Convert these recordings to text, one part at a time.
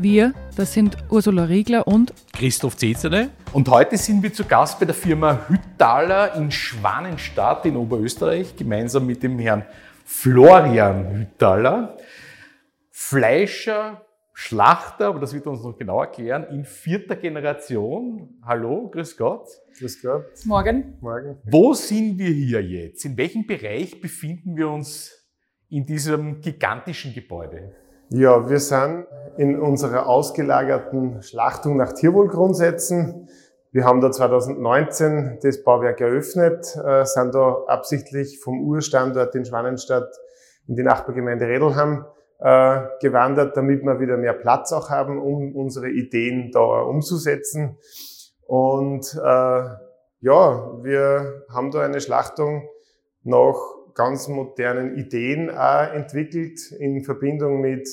Wir, das sind Ursula Riegler und Christoph Zezele. Und heute sind wir zu Gast bei der Firma Hüttaler in Schwanenstadt in Oberösterreich, gemeinsam mit dem Herrn Florian Hüttaler. Fleischer, Schlachter, aber das wird er uns noch genau erklären, in vierter Generation. Hallo, grüß Gott. Grüß Gott. Morgen. Morgen. Wo sind wir hier jetzt? In welchem Bereich befinden wir uns in diesem gigantischen Gebäude? Ja, wir sind in unserer ausgelagerten Schlachtung nach Tierwohlgrundsätzen. Wir haben da 2019 das Bauwerk eröffnet, äh, sind da absichtlich vom Urstandort in Schwanenstadt in die Nachbargemeinde Redelham äh, gewandert, damit wir wieder mehr Platz auch haben, um unsere Ideen da umzusetzen. Und äh, ja, wir haben da eine Schlachtung nach ganz modernen Ideen auch entwickelt in Verbindung mit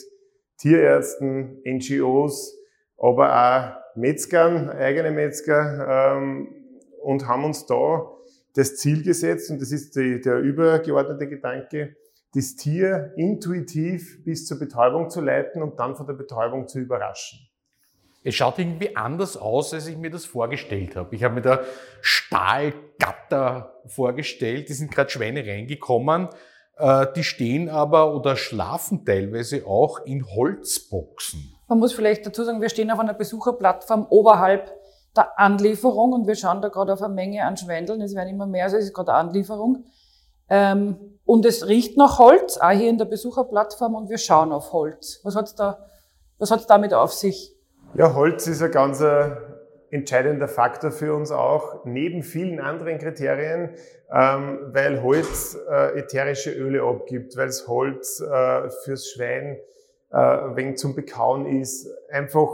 Tierärzten, NGOs, aber auch Metzgern, eigene Metzger ähm, und haben uns da das Ziel gesetzt und das ist die, der übergeordnete Gedanke, das Tier intuitiv bis zur Betäubung zu leiten und dann von der Betäubung zu überraschen. Es schaut irgendwie anders aus, als ich mir das vorgestellt habe. Ich habe mir da Stahlgatter vorgestellt, die sind gerade Schweine reingekommen, äh, die stehen aber oder schlafen teilweise auch in Holzboxen. Man muss vielleicht dazu sagen, wir stehen auf einer Besucherplattform oberhalb der Anlieferung und wir schauen da gerade auf eine Menge an Schweindeln. Es werden immer mehr, also es ist gerade Anlieferung. Ähm, und es riecht nach Holz, auch hier in der Besucherplattform und wir schauen auf Holz. Was hat's da, was hat's damit auf sich? Ja, Holz ist ein ganz äh, entscheidender Faktor für uns auch, neben vielen anderen Kriterien, ähm, weil Holz äh, ätherische Öle abgibt, weil es Holz äh, fürs Schwein wenn zum Bekauen ist, einfach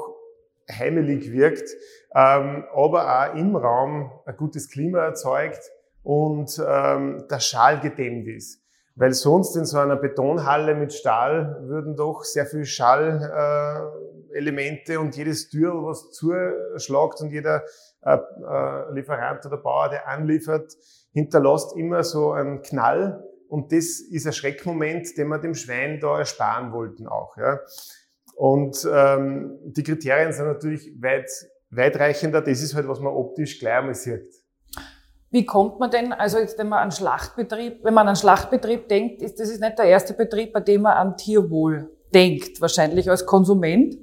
heimelig wirkt, ähm, aber auch im Raum ein gutes Klima erzeugt und ähm, der Schal gedämmt ist. Weil sonst in so einer Betonhalle mit Stahl würden doch sehr viel Schallelemente äh, und jedes Tür, was zuschlagt und jeder äh, äh, Lieferant oder Bauer, der anliefert, hinterlässt immer so einen Knall. Und das ist ein Schreckmoment, den wir dem Schwein da ersparen wollten auch. Ja. Und ähm, die Kriterien sind natürlich weit, weitreichender. Das ist halt, was man optisch gleich einmal sieht. Wie kommt man denn, also jetzt, wenn man an Schlachtbetrieb, wenn man an Schlachtbetrieb denkt, ist das ist nicht der erste Betrieb, bei dem man an Tierwohl denkt, wahrscheinlich als Konsument.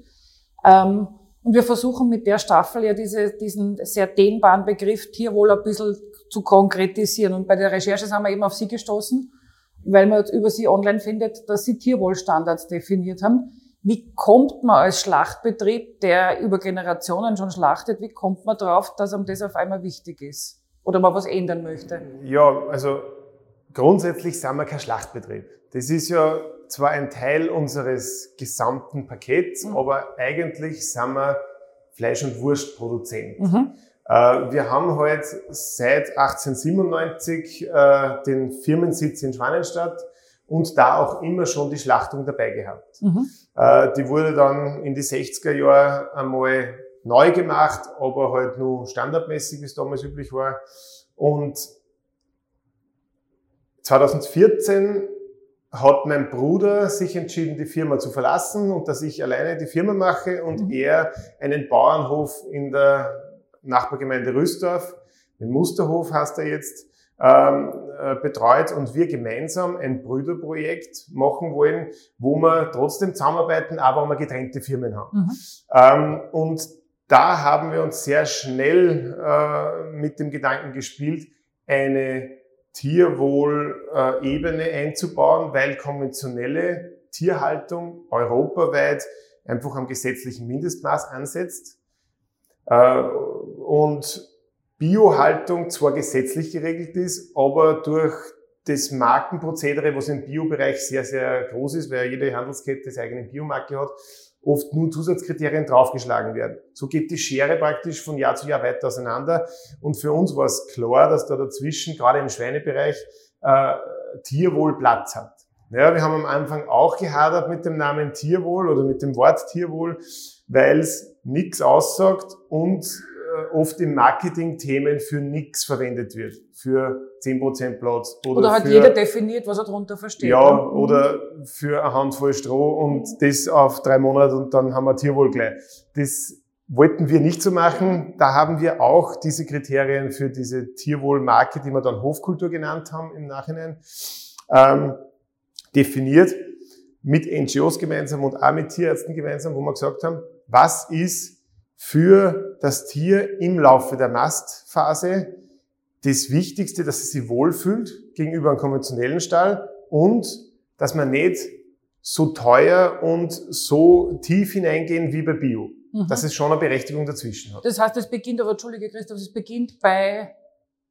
Ähm, und wir versuchen mit der Staffel ja diese, diesen sehr dehnbaren Begriff Tierwohl ein bisschen zu konkretisieren. Und bei der Recherche sind wir eben auf Sie gestoßen, weil man über Sie online findet, dass Sie Tierwohlstandards definiert haben. Wie kommt man als Schlachtbetrieb, der über Generationen schon schlachtet, wie kommt man drauf, dass einem das auf einmal wichtig ist? oder mal was ändern möchte? Ja, also grundsätzlich sind wir kein Schlachtbetrieb. Das ist ja zwar ein Teil unseres gesamten Pakets, mhm. aber eigentlich sind wir Fleisch- und Wurstproduzent. Mhm. Äh, wir haben halt seit 1897 äh, den Firmensitz in Schwanenstadt und da auch immer schon die Schlachtung dabei gehabt. Mhm. Äh, die wurde dann in die 60er Jahre einmal neu gemacht, aber halt nur standardmäßig, wie es damals üblich war. Und 2014 hat mein Bruder sich entschieden, die Firma zu verlassen und dass ich alleine die Firma mache und mhm. er einen Bauernhof in der Nachbargemeinde Rüstorf, den Musterhof heißt er jetzt, ähm, äh, betreut und wir gemeinsam ein Brüderprojekt machen wollen, wo wir trotzdem zusammenarbeiten, aber wo wir getrennte Firmen haben. Mhm. Ähm, und da haben wir uns sehr schnell äh, mit dem Gedanken gespielt, eine Tierwohl-Ebene einzubauen, weil konventionelle Tierhaltung europaweit einfach am gesetzlichen Mindestmaß ansetzt. Äh, und Biohaltung zwar gesetzlich geregelt ist, aber durch das Markenprozedere, was im Biobereich sehr, sehr groß ist, weil jede Handelskette seine eigene Biomarke hat, oft nur Zusatzkriterien draufgeschlagen werden. So geht die Schere praktisch von Jahr zu Jahr weiter auseinander. Und für uns war es klar, dass da dazwischen, gerade im Schweinebereich, äh, Tierwohl Platz hat. Ja, wir haben am Anfang auch gehadert mit dem Namen Tierwohl oder mit dem Wort Tierwohl, weil es nichts aussagt und äh, oft in Marketing-Themen für nichts verwendet wird. Für 10% Platz. Oder, oder hat für, jeder definiert, was er darunter versteht. Ja, ne? oder für eine Handvoll Stroh und das auf drei Monate und dann haben wir Tierwohl gleich. Das wollten wir nicht so machen. Da haben wir auch diese Kriterien für diese Tierwohlmarke, die wir dann Hofkultur genannt haben im Nachhinein, ähm, definiert mit NGOs gemeinsam und auch mit Tierärzten gemeinsam, wo wir gesagt haben, was ist für das Tier im Laufe der Mastphase das Wichtigste, dass es sich wohlfühlt gegenüber einem konventionellen Stall und dass man nicht so teuer und so tief hineingehen wie bei Bio. Mhm. Dass es schon eine Berechtigung dazwischen hat. Das heißt, es beginnt, aber Entschuldige Christoph, es beginnt bei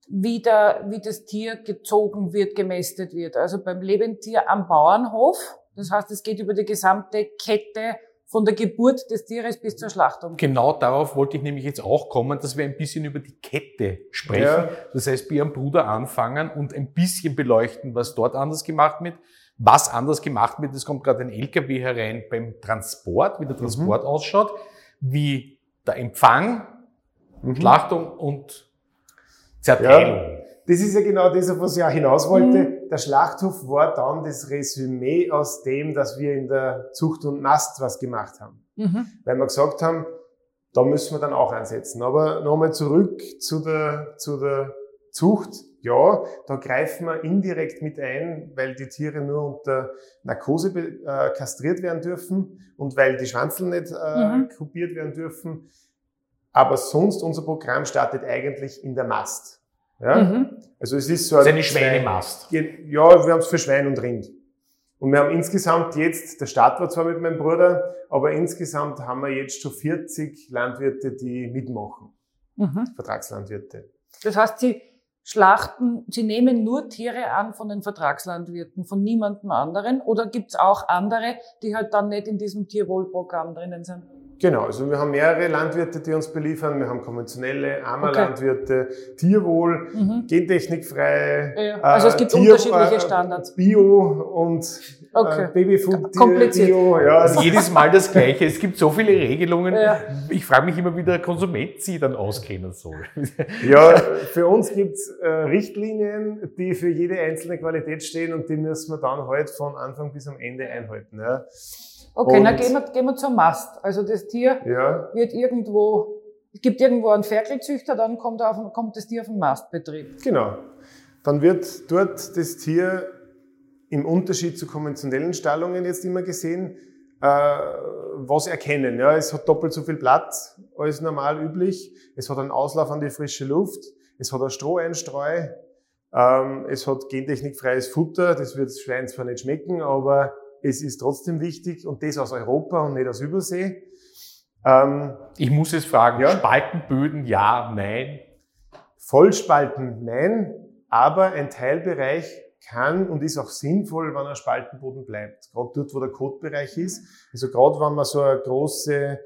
wie, der, wie das Tier gezogen wird, gemästet wird. Also beim Lebendtier am Bauernhof. Das heißt, es geht über die gesamte Kette von der Geburt des Tieres bis zur Schlachtung. Genau darauf wollte ich nämlich jetzt auch kommen, dass wir ein bisschen über die Kette sprechen. Ja. Das heißt, bei Ihrem Bruder anfangen und ein bisschen beleuchten, was dort anders gemacht wird. Was anders gemacht wird, es kommt gerade ein LKW herein beim Transport, wie der mhm. Transport mhm. ausschaut, wie der Empfang, mhm. Schlachtung und Zerteilung. Ja. Das ist ja genau das, auf was ich auch hinaus wollte. Mhm. Der Schlachthof war dann das Resümee aus dem, dass wir in der Zucht und Mast was gemacht haben. Mhm. Weil wir gesagt haben, da müssen wir dann auch einsetzen. Aber nochmal zurück zu der, zu der Zucht. Ja, da greifen wir indirekt mit ein, weil die Tiere nur unter Narkose äh, kastriert werden dürfen und weil die Schwanzel nicht äh, mhm. kupiert werden dürfen. Aber sonst unser Programm startet eigentlich in der Mast. Ja? Mhm. Also es ist so ein eine Schweinemast. Ja, wir haben es für Schwein und Rind. Und wir haben insgesamt jetzt, der Start war zwar mit meinem Bruder, aber insgesamt haben wir jetzt schon 40 Landwirte, die mitmachen. Mhm. Vertragslandwirte. Das heißt, Sie schlachten, Sie nehmen nur Tiere an von den Vertragslandwirten, von niemandem anderen? Oder gibt es auch andere, die halt dann nicht in diesem Tierwohlprogramm drinnen sind? Genau, also wir haben mehrere Landwirte, die uns beliefern. Wir haben konventionelle Armerlandwirte, okay. Tierwohl, mhm. gentechnikfrei. Ja, also es gibt Tier, unterschiedliche Standards. Bio und äh, okay. äh, Babyfood Kompliziert. Bio. Ja, also jedes Mal das Gleiche. Es gibt so viele Regelungen. Ja. Ich frage mich immer, wie der Konsument sie dann auskennen soll. Ja, für uns gibt's äh, Richtlinien, die für jede einzelne Qualität stehen und die müssen wir dann halt von Anfang bis am Ende einhalten. Ja. Okay, dann gehen wir, gehen wir zum Mast. Also das Tier ja. wird irgendwo, es gibt irgendwo einen Ferkelzüchter, dann kommt, auf, kommt das Tier auf den Mastbetrieb. Genau. Dann wird dort das Tier im Unterschied zu konventionellen Stallungen jetzt immer gesehen, äh, was erkennen. Ja, es hat doppelt so viel Platz als normal üblich. Es hat einen Auslauf an die frische Luft. Es hat ein Stroheinstreu. Ähm, es hat gentechnikfreies Futter. Das wird das Schwein zwar nicht schmecken, aber es ist trotzdem wichtig und das aus Europa und nicht aus Übersee. Ähm, ich muss es fragen, ja? Spaltenböden ja, nein? Vollspalten nein, aber ein Teilbereich kann und ist auch sinnvoll, wenn ein Spaltenboden bleibt. Gerade dort, wo der Kotbereich ist. Also gerade wenn man so eine große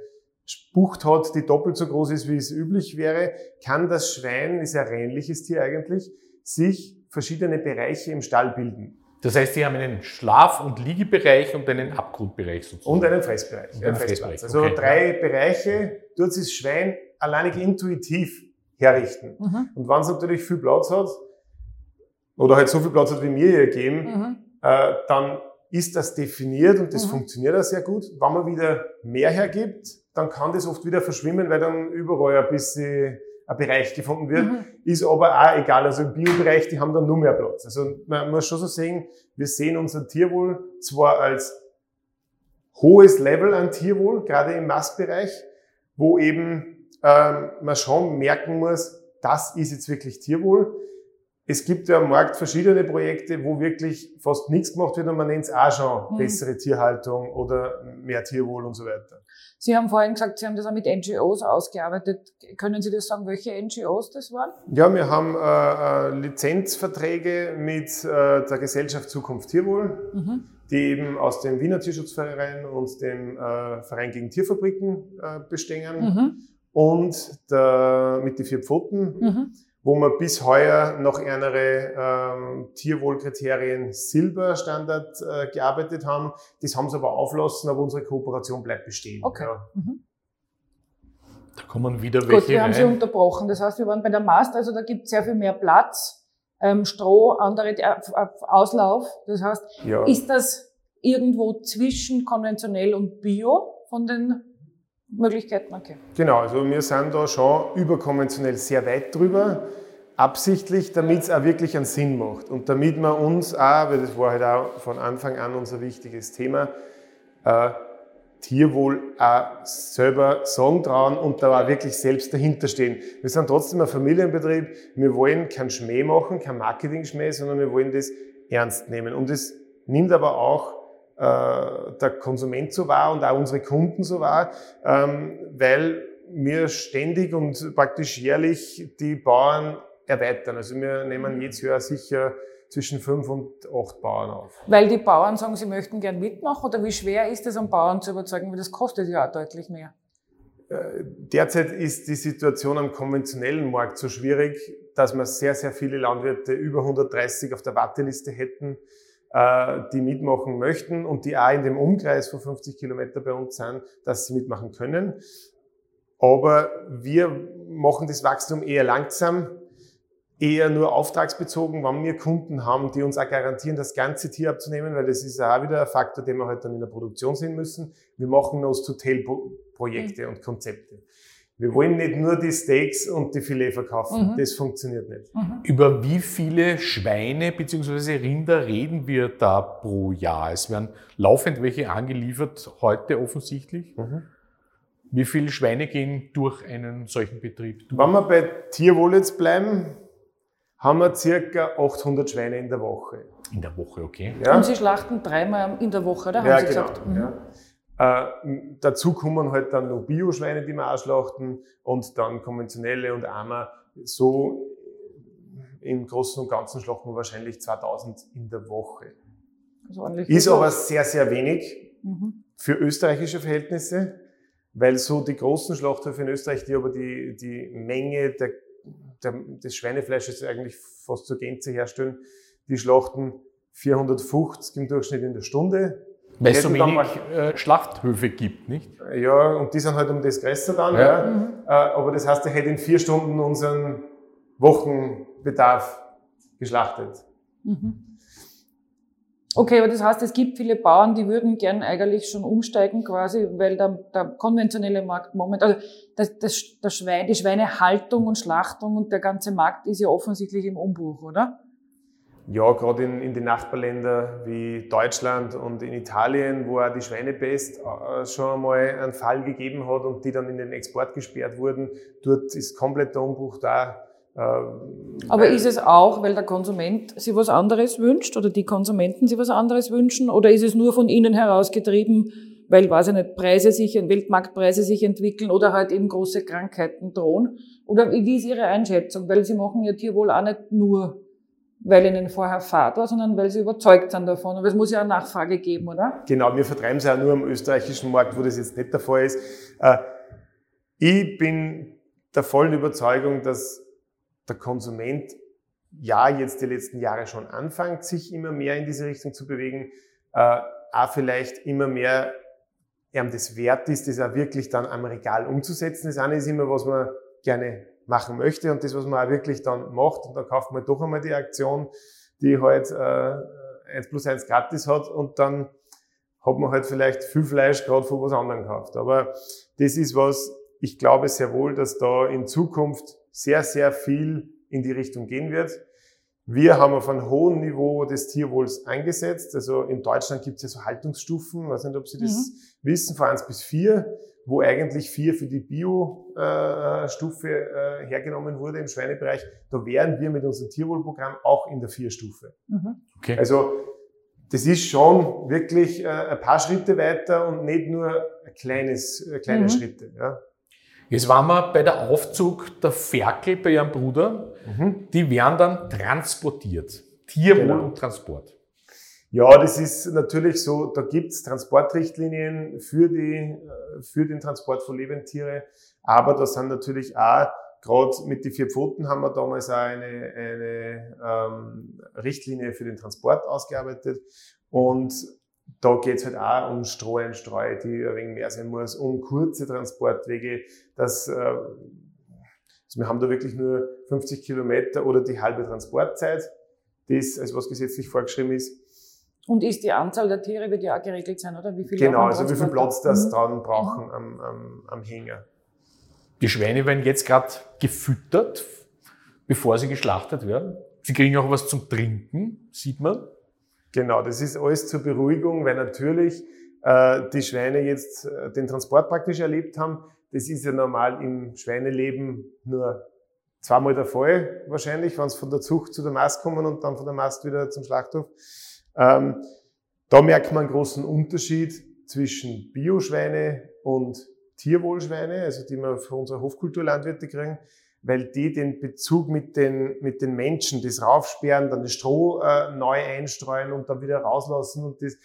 Bucht hat, die doppelt so groß ist, wie es üblich wäre, kann das Schwein, ist ein reinliches Tier eigentlich, sich verschiedene Bereiche im Stall bilden. Das heißt, Sie haben einen Schlaf- und Liegebereich und einen Abgrundbereich sozusagen. Und einen Fressbereich. Und einen Fressbereich. Also okay. drei Bereiche, dort das Schwein alleinig intuitiv herrichten. Mhm. Und wenn es natürlich viel Platz hat, oder halt so viel Platz hat, wie mir hier geben, mhm. äh, dann ist das definiert und das mhm. funktioniert auch sehr gut. Wenn man wieder mehr hergibt, dann kann das oft wieder verschwimmen, weil dann überall ein bisschen ein Bereich gefunden wird, mhm. ist aber auch egal. Also im Biobereich, die haben dann nur mehr Platz. Also man muss schon so sehen, wir sehen unser Tierwohl zwar als hohes Level an Tierwohl, gerade im Mastbereich, wo eben ähm, man schon merken muss, das ist jetzt wirklich Tierwohl. Es gibt ja am Markt verschiedene Projekte, wo wirklich fast nichts gemacht wird und man nennt es auch schon mhm. bessere Tierhaltung oder mehr Tierwohl und so weiter. Sie haben vorhin gesagt, Sie haben das auch mit NGOs ausgearbeitet. Können Sie das sagen, welche NGOs das waren? Ja, wir haben äh, äh, Lizenzverträge mit äh, der Gesellschaft Zukunft Tierwohl, mhm. die eben aus dem Wiener Tierschutzverein und dem äh, Verein gegen Tierfabriken äh, bestehen mhm. und der, mit die vier Pfoten. Wo wir bis heuer noch andere ähm, Tierwohlkriterien Silberstandard äh, gearbeitet haben. Das haben sie aber auflassen, aber unsere Kooperation bleibt bestehen. Okay. Ja. Mhm. Da kommen wieder welche Gut, wir haben sie unterbrochen. Das heißt, wir waren bei der Mast, also da gibt es sehr viel mehr Platz, ähm, Stroh, andere äh, Auslauf. Das heißt, ja. ist das irgendwo zwischen konventionell und Bio von den Möglichkeiten, okay. Genau, also wir sind da schon überkonventionell sehr weit drüber, absichtlich, damit es auch wirklich einen Sinn macht und damit wir uns auch, weil das war halt auch von Anfang an unser wichtiges Thema, äh, Tierwohl auch selber sagen trauen und da auch wirklich selbst dahinter stehen. Wir sind trotzdem ein Familienbetrieb, wir wollen keinen Schmäh machen, kein Marketing-Schmäh, sondern wir wollen das ernst nehmen. Und das nimmt aber auch der Konsument so wahr und auch unsere Kunden so wahr, ähm, weil wir ständig und praktisch jährlich die Bauern erweitern. Also wir nehmen jetzt Jahr sicher zwischen fünf und acht Bauern auf. Weil die Bauern sagen, sie möchten gern mitmachen oder wie schwer ist es, einen Bauern zu überzeugen, weil das kostet ja auch deutlich mehr? Äh, derzeit ist die Situation am konventionellen Markt so schwierig, dass wir sehr, sehr viele Landwirte über 130 auf der Warteliste hätten äh, die mitmachen möchten und die auch in dem Umkreis von 50 Kilometer bei uns sind, dass sie mitmachen können. Aber wir machen das Wachstum eher langsam, eher nur auftragsbezogen, wenn wir Kunden haben, die uns auch garantieren, das ganze Tier abzunehmen, weil das ist auch wieder ein Faktor, den wir halt dann in der Produktion sehen müssen. Wir machen Nose-to-Tail-Projekte mhm. und Konzepte. Wir wollen nicht nur die Steaks und die Filet verkaufen. Mhm. Das funktioniert nicht. Mhm. Über wie viele Schweine bzw. Rinder reden wir da pro Jahr? Es werden laufend welche angeliefert, heute offensichtlich. Mhm. Wie viele Schweine gehen durch einen solchen Betrieb? Durch? Wenn wir bei Tierwohl jetzt bleiben, haben wir circa 800 Schweine in der Woche. In der Woche, okay. Ja. Und Sie schlachten dreimal in der Woche, da haben ja, Sie genau. gesagt. Mhm. Ja. Äh, dazu kommen halt dann noch Bioschweine, die wir ausschlachten und dann konventionelle und Eimer. So im Großen und Ganzen schlachten wir wahrscheinlich 2000 in der Woche. Also ist aber sehr, sehr wenig mhm. für österreichische Verhältnisse, weil so die großen Schlachthöfe in Österreich, die aber die, die Menge der, der, des Schweinefleisches eigentlich fast zur Gänze herstellen, die schlachten 450 im Durchschnitt in der Stunde weil es so wenig äh, Schlachthöfe gibt, nicht? Ja, und die sind halt um das größer dann. Ja. ja. Mhm. Aber das heißt, er hätte in vier Stunden unseren Wochenbedarf geschlachtet. Mhm. Okay, aber das heißt, es gibt viele Bauern, die würden gern eigentlich schon umsteigen quasi, weil der, der konventionelle Markt momentan, also das, das, das Schwein, die Schweinehaltung und Schlachtung und der ganze Markt ist ja offensichtlich im Umbruch, oder? Ja, gerade in, in den Nachbarländern wie Deutschland und in Italien, wo auch die Schweinepest äh, schon einmal einen Fall gegeben hat und die dann in den Export gesperrt wurden, dort ist komplett der Umbruch da. Äh, Aber ist es auch, weil der Konsument sich was anderes wünscht oder die Konsumenten sich was anderes wünschen? Oder ist es nur von innen herausgetrieben, weil, weiß ich nicht, Preise sich, Weltmarktpreise sich entwickeln oder halt eben große Krankheiten drohen? Oder wie ist Ihre Einschätzung? Weil Sie machen ja Tierwohl auch nicht nur weil ihnen vorher Fahrt war, sondern weil sie überzeugt sind davon. Aber es muss ja eine Nachfrage geben, oder? Genau, wir vertreiben es ja nur am österreichischen Markt, wo das jetzt nicht der Fall ist. Äh, ich bin der vollen Überzeugung, dass der Konsument ja jetzt die letzten Jahre schon anfängt, sich immer mehr in diese Richtung zu bewegen, äh, auch vielleicht immer mehr ihm das wert ist, das auch wirklich dann am Regal umzusetzen. Das eine ist immer, was man gerne machen möchte und das, was man auch wirklich dann macht. Und dann kauft man doch einmal die Aktion, die halt äh, 1 plus 1 gratis hat und dann hat man halt vielleicht viel Fleisch gerade von was anderem gekauft. Aber das ist was, ich glaube sehr wohl, dass da in Zukunft sehr, sehr viel in die Richtung gehen wird. Wir haben auf einem hohen Niveau des Tierwohls eingesetzt. Also in Deutschland gibt es ja so Haltungsstufen, ich weiß nicht, ob Sie das mhm. wissen, von eins bis vier, wo eigentlich vier für die Bio-Stufe äh, hergenommen wurde im Schweinebereich. Da wären wir mit unserem Tierwohlprogramm auch in der Vier-Stufe. Mhm. Okay. Also das ist schon wirklich äh, ein paar Schritte weiter und nicht nur ein kleines, äh, kleine mhm. Schritte. Ja. Jetzt waren wir bei der Aufzug der Ferkel bei Ihrem Bruder. Mhm. Die werden dann transportiert. Tierwohl genau. und Transport. Ja, das ist natürlich so, da gibt's Transportrichtlinien für, die, äh, für den Transport von Lebendtiere, aber da sind natürlich auch, gerade mit den vier Pfoten haben wir damals auch eine, eine ähm, Richtlinie für den Transport ausgearbeitet und da geht's halt auch um Streuenstreu, die ein wenig mehr sein muss, um kurze Transportwege. dass äh, also wir haben da wirklich nur 50 Kilometer oder die halbe Transportzeit, das, also was gesetzlich vorgeschrieben ist. Und ist die Anzahl der Tiere wird ja auch geregelt sein, oder? Wie viel genau, also wie viel Platz das mhm. dran brauchen mhm. am, am, am Hänger. Die Schweine werden jetzt gerade gefüttert, bevor sie geschlachtet werden. Sie kriegen auch was zum Trinken, sieht man. Genau, das ist alles zur Beruhigung, weil natürlich äh, die Schweine jetzt äh, den Transport praktisch erlebt haben. Das ist ja normal im Schweineleben nur zweimal der Fall, wahrscheinlich, wenn es von der Zucht zu der Mast kommen und dann von der Mast wieder zum Schlachthof. Ähm, da merkt man einen großen Unterschied zwischen Bioschweine und Tierwohlschweine, also die wir für unsere Hofkulturlandwirte kriegen weil die den Bezug mit den, mit den Menschen, das raufsperren, dann das Stroh äh, neu einstreuen und dann wieder rauslassen und das,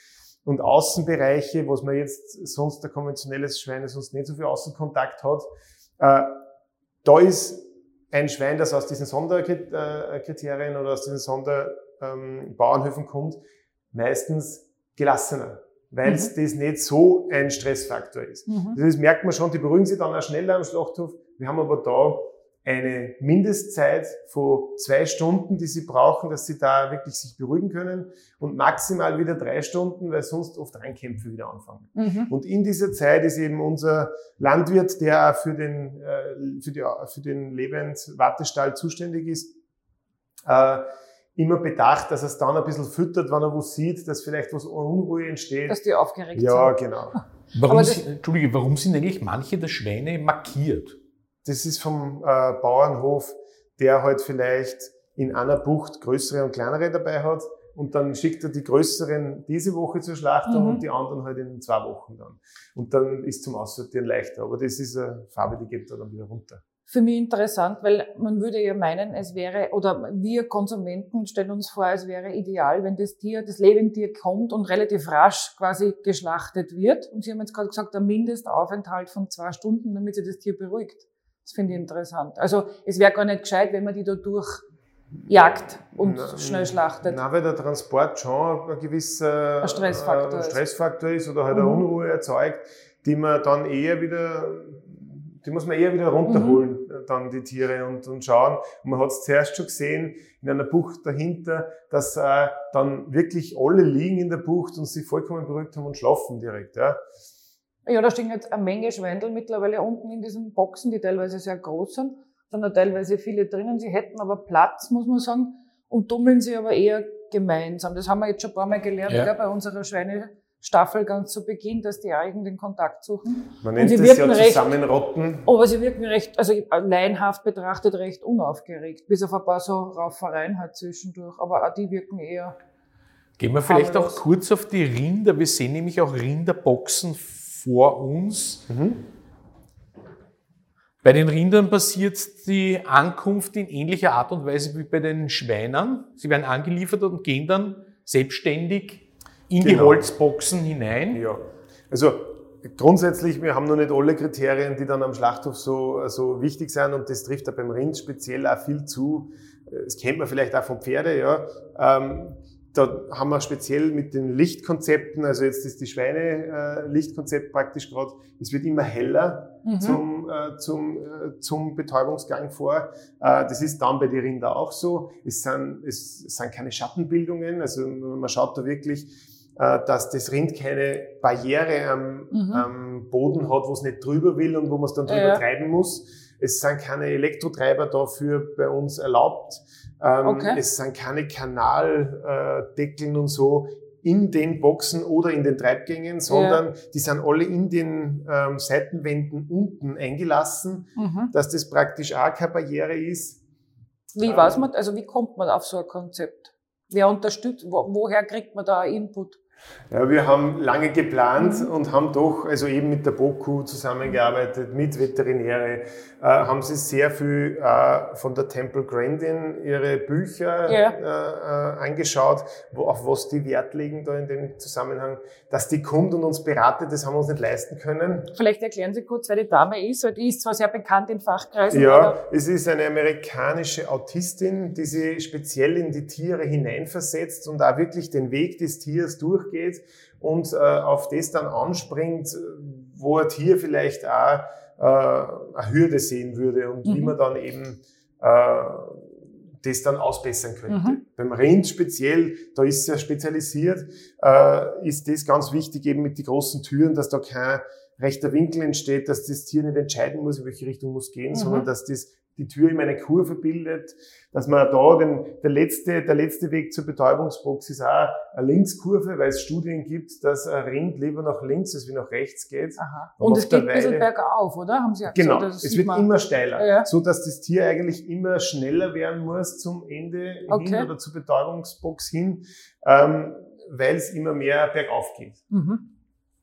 und Außenbereiche, was man jetzt sonst der konventionelles Schwein sonst nicht so viel Außenkontakt hat, äh, da ist ein Schwein, das aus diesen Sonderkriterien oder aus diesen Sonderbauernhöfen ähm, kommt, meistens gelassener, weil es mhm. das nicht so ein Stressfaktor ist. Mhm. Das merkt man schon, die beruhigen sich dann auch schneller am Schlachthof. Wir haben aber da eine Mindestzeit von zwei Stunden, die sie brauchen, dass sie da wirklich sich beruhigen können und maximal wieder drei Stunden, weil sonst oft Reinkämpfe wieder anfangen. Mhm. Und in dieser Zeit ist eben unser Landwirt, der für den, äh, für, die, für den Lebenswartestall zuständig ist, äh, immer bedacht, dass er es dann ein bisschen füttert, wenn er was sieht, dass vielleicht was Unruhe entsteht. Dass die aufgeregt ja, sind. Ja, genau. Warum, sind, Entschuldige, warum sind eigentlich manche der Schweine markiert? Das ist vom äh, Bauernhof, der halt vielleicht in einer Bucht größere und kleinere dabei hat. Und dann schickt er die größeren diese Woche zur Schlachtung mhm. und die anderen halt in zwei Wochen dann. Und dann ist zum Aussortieren leichter. Aber das ist eine Farbe, die geht da dann wieder runter. Für mich interessant, weil man würde ja meinen, es wäre, oder wir Konsumenten stellen uns vor, es wäre ideal, wenn das Tier, das Lebendtier kommt und relativ rasch quasi geschlachtet wird. Und Sie haben jetzt gerade gesagt, ein Mindestaufenthalt von zwei Stunden, damit sich das Tier beruhigt. Das finde ich interessant. Also es wäre gar nicht gescheit, wenn man die da durchjagt und na, schnell schlachtet. Nein, weil der Transport schon ein gewisser ein Stressfaktor, äh, Stressfaktor ist. oder halt mhm. eine Unruhe erzeugt, die man dann eher wieder, die muss man eher wieder runterholen, mhm. dann die Tiere und, und schauen. Und man hat es zuerst schon gesehen, in einer Bucht dahinter, dass äh, dann wirklich alle liegen in der Bucht und sich vollkommen beruhigt haben und schlafen direkt. Ja. Ja, da stehen jetzt eine Menge Schwendel mittlerweile unten in diesen Boxen, die teilweise sehr groß sind. Sind da teilweise viele drinnen. Sie hätten aber Platz, muss man sagen, und tummeln sie aber eher gemeinsam. Das haben wir jetzt schon ein paar Mal gelernt, ja. bei unserer Schweinestaffel ganz zu Beginn, dass die Eigen den Kontakt suchen. Man nennt und sie das ja zusammenrotten. aber sie wirken recht, also laienhaft betrachtet, recht unaufgeregt, bis auf ein paar so Raufereien halt zwischendurch. Aber auch die wirken eher Gehen wir vielleicht auch kurz auf die Rinder. Wir sehen nämlich auch Rinderboxen vor uns. Mhm. Bei den Rindern passiert die Ankunft in ähnlicher Art und Weise wie bei den Schweinern. Sie werden angeliefert und gehen dann selbstständig in genau. die Holzboxen hinein. Ja. Also grundsätzlich, wir haben noch nicht alle Kriterien, die dann am Schlachthof so, so wichtig sind und das trifft da beim Rind speziell auch viel zu. Das kennt man vielleicht auch vom Pferde, ja. Ähm, da haben wir speziell mit den Lichtkonzepten, also jetzt ist die Schweine-Lichtkonzept praktisch gerade, es wird immer heller mhm. zum, äh, zum, äh, zum Betäubungsgang vor. Äh, das ist dann bei den Rinder auch so. Es sind, es sind keine Schattenbildungen, also man schaut da wirklich, äh, dass das Rind keine Barriere am, mhm. am Boden hat, wo es nicht drüber will und wo man es dann drüber ja. treiben muss. Es sind keine Elektrotreiber dafür bei uns erlaubt. Ähm, okay. Es sind keine Kanaldeckeln und so in den Boxen oder in den Treibgängen, sondern ja. die sind alle in den ähm, Seitenwänden unten eingelassen, mhm. dass das praktisch auch keine Barriere ist. Wie ähm, weiß man, also wie kommt man auf so ein Konzept? Wer unterstützt, wo, woher kriegt man da Input? Ja, wir haben lange geplant und haben doch, also eben mit der BOKU zusammengearbeitet, mit Veterinäre, äh, haben sie sehr viel äh, von der Temple Grandin ihre Bücher ja. äh, äh, angeschaut, wo, auf was die Wert legen da in dem Zusammenhang. Dass die kommt und uns beratet, das haben wir uns nicht leisten können. Vielleicht erklären Sie kurz, wer die Dame ist, weil die ist zwar sehr bekannt in Fachkreisen. Ja, es ist eine amerikanische Autistin, die sie speziell in die Tiere hineinversetzt und auch wirklich den Weg des Tiers durchgeht und äh, auf das dann anspringt, wo ein Tier vielleicht auch äh, eine Hürde sehen würde und mhm. wie man dann eben äh, das dann ausbessern könnte. Mhm. Beim Rind speziell, da ist es ja spezialisiert, äh, ist das ganz wichtig eben mit den großen Türen, dass da kein rechter Winkel entsteht, dass das Tier nicht entscheiden muss, in welche Richtung muss gehen, mhm. sondern dass das die Tür immer eine Kurve bildet, dass man da den, der letzte, der letzte Weg zur Betäubungsbox ist auch eine Linkskurve, weil es Studien gibt, dass ein Rind lieber nach links als wie nach rechts geht. Aha. Und es geht ein bisschen bergauf, oder? Haben Sie ja genau. gesagt. Genau. Es wird immer steiler. Ja, ja. So dass das Tier eigentlich immer schneller werden muss zum Ende okay. hin oder zur Betäubungsbox hin, ähm, weil es immer mehr bergauf geht. Mhm.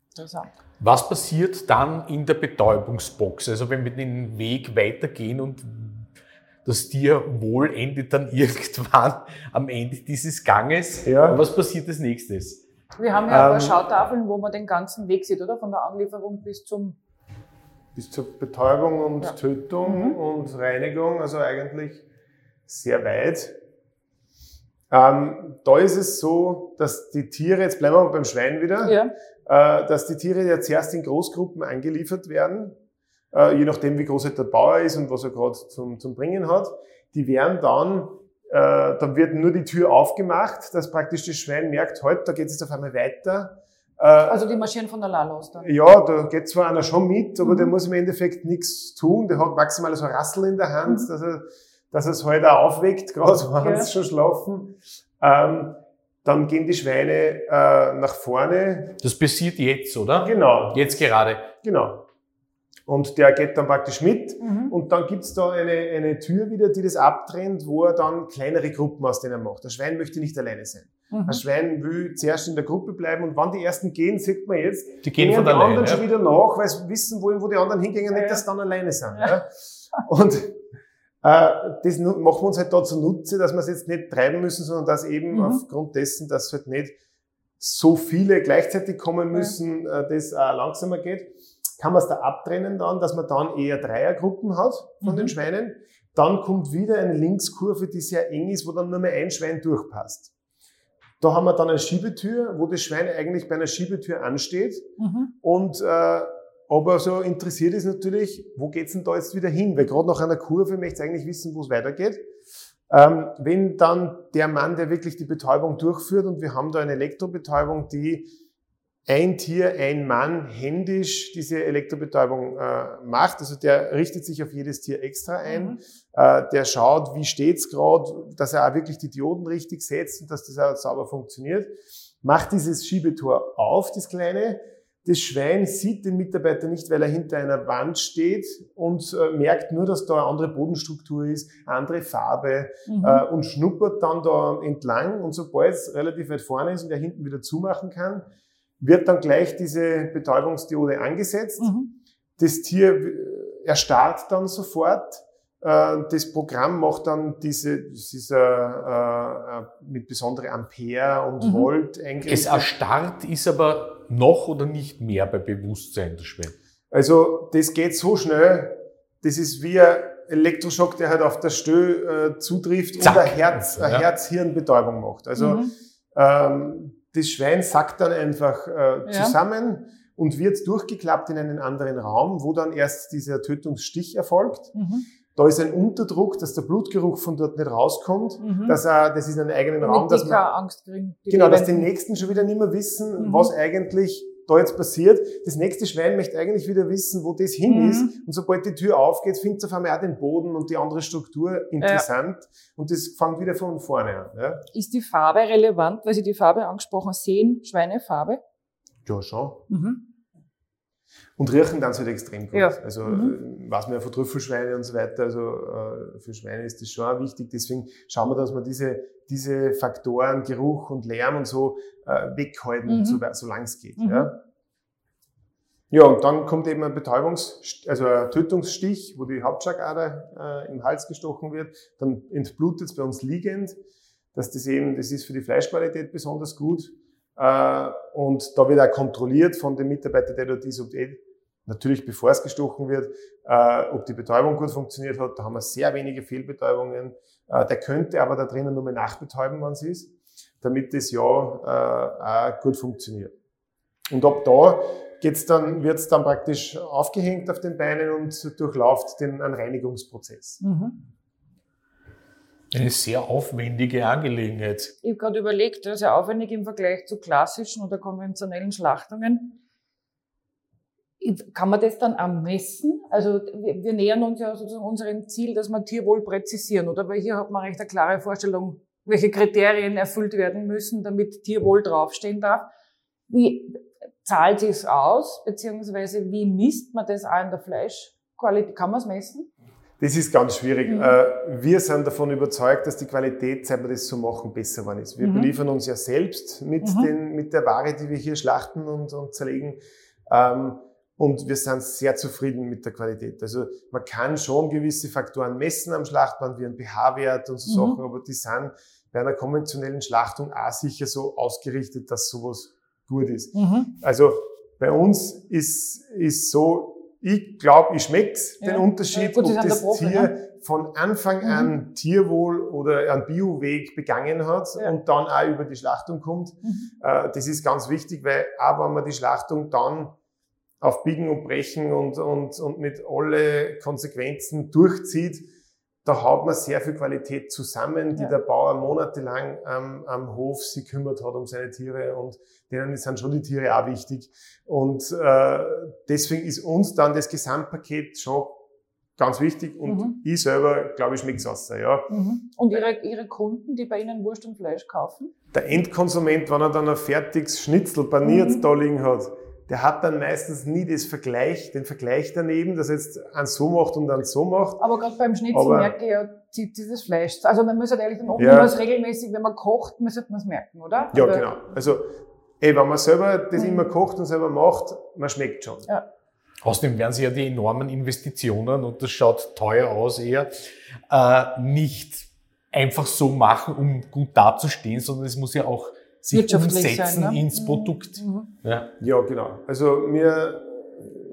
Interessant. Was passiert dann in der Betäubungsbox? Also wenn wir den Weg weitergehen und das Tier wohl endet dann irgendwann am Ende dieses Ganges. Ja. Was passiert als nächstes? Wir haben ja ähm, ein paar Schautafeln, wo man den ganzen Weg sieht, oder? Von der Anlieferung bis zum bis zur Betäubung und ja. Tötung mhm. und Reinigung, also eigentlich sehr weit. Ähm, da ist es so, dass die Tiere, jetzt bleiben wir beim Schwein wieder, ja. äh, dass die Tiere ja zuerst in Großgruppen eingeliefert werden, äh, je nachdem wie groß halt der Bauer ist und was er gerade zum, zum Bringen hat. Die werden dann, äh, dann wird nur die Tür aufgemacht, dass praktisch das Schwein merkt, heute, halt, da geht es jetzt auf einmal weiter. Äh, also die marschieren von allein los dann? Ja, da geht zwar einer schon mit, aber mhm. der muss im Endeffekt nichts tun. Der hat maximal so ein Rassel in der Hand, mhm. dass er dass es halt auch aufweckt, gerade wenn ja. sie schon schlafen. Ähm, dann gehen die Schweine äh, nach vorne. Das passiert jetzt, oder? Genau. Jetzt gerade. Genau. Und der geht dann praktisch mit. Mhm. Und dann gibt's da eine, eine Tür wieder, die das abtrennt, wo er dann kleinere Gruppen aus denen macht. Der Schwein möchte nicht alleine sein. Mhm. Ein Schwein will zuerst in der Gruppe bleiben und wann die ersten gehen, sieht man jetzt, die gehen von die alleine, anderen ja. schon wieder nach, weil sie wissen wollen, wo die anderen hingehen, nicht, dass sie dann alleine sind. Ja. Und äh, das machen wir uns halt da zunutze, dass wir es jetzt nicht treiben müssen, sondern dass eben mhm. aufgrund dessen, dass halt nicht so viele gleichzeitig kommen müssen, ja. Äh, das auch langsamer geht, kann man es da abtrennen dann, dass man dann eher Dreiergruppen hat von mhm. den Schweinen. Dann kommt wieder eine Linkskurve, die sehr eng ist, wo dann nur mehr ein Schwein durchpasst. Da haben wir dann eine Schiebetür, wo das Schwein eigentlich bei einer Schiebetür ansteht mhm. und äh, aber so interessiert ist natürlich, wo geht's denn da jetzt wieder hin? Weil gerade nach einer Kurve möchte ich eigentlich wissen, wo es weitergeht. Ähm, wenn dann der Mann, der wirklich die Betäubung durchführt, und wir haben da eine Elektrobetäubung, die ein Tier, ein Mann händisch diese Elektrobetäubung äh, macht. Also der richtet sich auf jedes Tier extra ein. Mhm. Äh, der schaut, wie steht's gerade, dass er auch wirklich die Dioden richtig setzt und dass das auch sauber funktioniert. Macht dieses Schiebetor auf, das kleine, das Schwein sieht den Mitarbeiter nicht, weil er hinter einer Wand steht und äh, merkt nur, dass da eine andere Bodenstruktur ist, eine andere Farbe mhm. äh, und schnuppert dann da entlang und sobald es relativ weit vorne ist und er hinten wieder zumachen kann, wird dann gleich diese Betäubungsdiode angesetzt. Mhm. Das Tier äh, erstarrt dann sofort. Äh, das Programm macht dann diese, diese äh, äh, mit besondere Ampere und mhm. Volt Eingriffe. Es erstarrt ist aber noch oder nicht mehr bei Bewusstsein der Schwelle? Also das geht so schnell, das ist wie ein Elektroschock, der halt auf der Stö äh, zutrifft Zack. und ein Herz, ja. Herz-Hirn-Betäubung macht. Also mhm. ähm, das Schwein sackt dann einfach äh, zusammen ja. und wird durchgeklappt in einen anderen Raum, wo dann erst dieser Tötungsstich erfolgt. Mhm. Da ist ein Unterdruck, dass der Blutgeruch von dort nicht rauskommt, mhm. dass er, das ist ein eigenen Raum, dass man, Angst kriegen, genau, dass die Nächsten schon wieder nicht mehr wissen, mhm. was eigentlich da jetzt passiert. Das nächste Schwein möchte eigentlich wieder wissen, wo das hin Mhm. ist. Und sobald die Tür aufgeht, findet es auf einmal auch den Boden und die andere Struktur interessant. Und das fängt wieder von vorne an. Ja, Ist die Farbe relevant, weil Sie die Farbe angesprochen sehen, Schweinefarbe? ja schon. Mhm. Und riechen dann halt extrem gut. Ja. Also Mhm. äh, weiß man ja von Trüffelschweine und so weiter. Also äh, für Schweine ist das schon auch wichtig. Deswegen schauen wir, dass wir diese, diese Faktoren, Geruch und Lärm und so äh, weghalten, Mhm. so, solange es geht. Mhm. Ja. ja, und dann kommt eben ein Betäubungs-, also ein Tötungsstich, wo die Hauptschlagader äh, im Hals gestochen wird. Dann entblutet es bei uns liegend. Dass das eben, das ist für die Fleischqualität besonders gut. Äh, und da wird auch kontrolliert von dem Mitarbeiter, der dort ist, ob die, natürlich bevor es gestochen wird, äh, ob die Betäubung gut funktioniert hat. Da haben wir sehr wenige Fehlbetäubungen. Äh, der könnte aber da drinnen nur mal nachbetäuben, wenn es ist, damit das ja auch gut funktioniert. Und ab da geht's dann, wird's dann praktisch aufgehängt auf den Beinen und durchläuft den einen Reinigungsprozess. Mhm. Eine sehr aufwendige Angelegenheit. Ich habe gerade überlegt, das ist ja aufwendig im Vergleich zu klassischen oder konventionellen Schlachtungen. Kann man das dann ermessen? Also wir, nähern uns ja sozusagen unserem Ziel, dass wir Tierwohl präzisieren, oder? Weil hier hat man recht eine klare Vorstellung, welche Kriterien erfüllt werden müssen, damit Tierwohl draufstehen darf. Wie zahlt sich's aus, beziehungsweise wie misst man das auch in der Fleischqualität? Kann man es messen? Das ist ganz schwierig. Mhm. Äh, Wir sind davon überzeugt, dass die Qualität, seit wir das so machen, besser geworden ist. Wir Mhm. beliefern uns ja selbst mit, Mhm. den, mit der Ware, die wir hier schlachten und, und zerlegen. Ähm, Und wir sind sehr zufrieden mit der Qualität. Also man kann schon gewisse Faktoren messen am Schlachtband, wie ein pH-Wert und so Mhm. Sachen, aber die sind bei einer konventionellen Schlachtung auch sicher so ausgerichtet, dass sowas gut ist. Mhm. Also bei uns ist, ist so, ich glaube, ich schmeck's, Ja. den Unterschied, Ja, gut, ob das Profi, Tier ne? von Anfang Mhm. an Tierwohl oder einen Bioweg begangen hat Ja. und dann auch über die Schlachtung kommt. Mhm. Äh, Das ist ganz wichtig, weil auch wenn man die Schlachtung dann auf Biegen und Brechen und, und, und mit alle Konsequenzen durchzieht, da hat man sehr viel Qualität zusammen, die Ja. der Bauer monatelang am, am Hof sich kümmert hat um seine Tiere und denen sind schon die Tiere auch wichtig. Und äh, deswegen ist uns dann das Gesamtpaket schon ganz wichtig und Mhm. ich selber, glaube ich, schmeckt's aus. Ja. Mhm. Und Ihre, Ihre Kunden, die bei Ihnen Wurst und Fleisch kaufen? Der Endkonsument, wenn er dann ein fertiges Schnitzel paniert Mhm. da liegen hat, der hat dann meistens nie das Vergleich, den Vergleich daneben, dass er jetzt eins so macht und dann so macht. Aber gerade beim Schnitzel Aber- merke ich ja, zieht dieses Fleisch. Also man muss halt ehrlich sagen, Ja. man es regelmäßig, wenn man kocht, müsste man es merken, oder? Ja, Aber- genau. Also, ey, wenn man selber das Mhm. immer kocht und selber macht, man schmeckt schon. Außerdem werden sie ja die enormen Investitionen, und das schaut teuer aus eher, äh, nicht einfach so machen, um gut dazustehen, sondern es muss ja auch sich Wirtschaftlich umsetzen sein, ne? ins Mhm. Produkt. Mhm. Ja. Ja, genau. Also wir,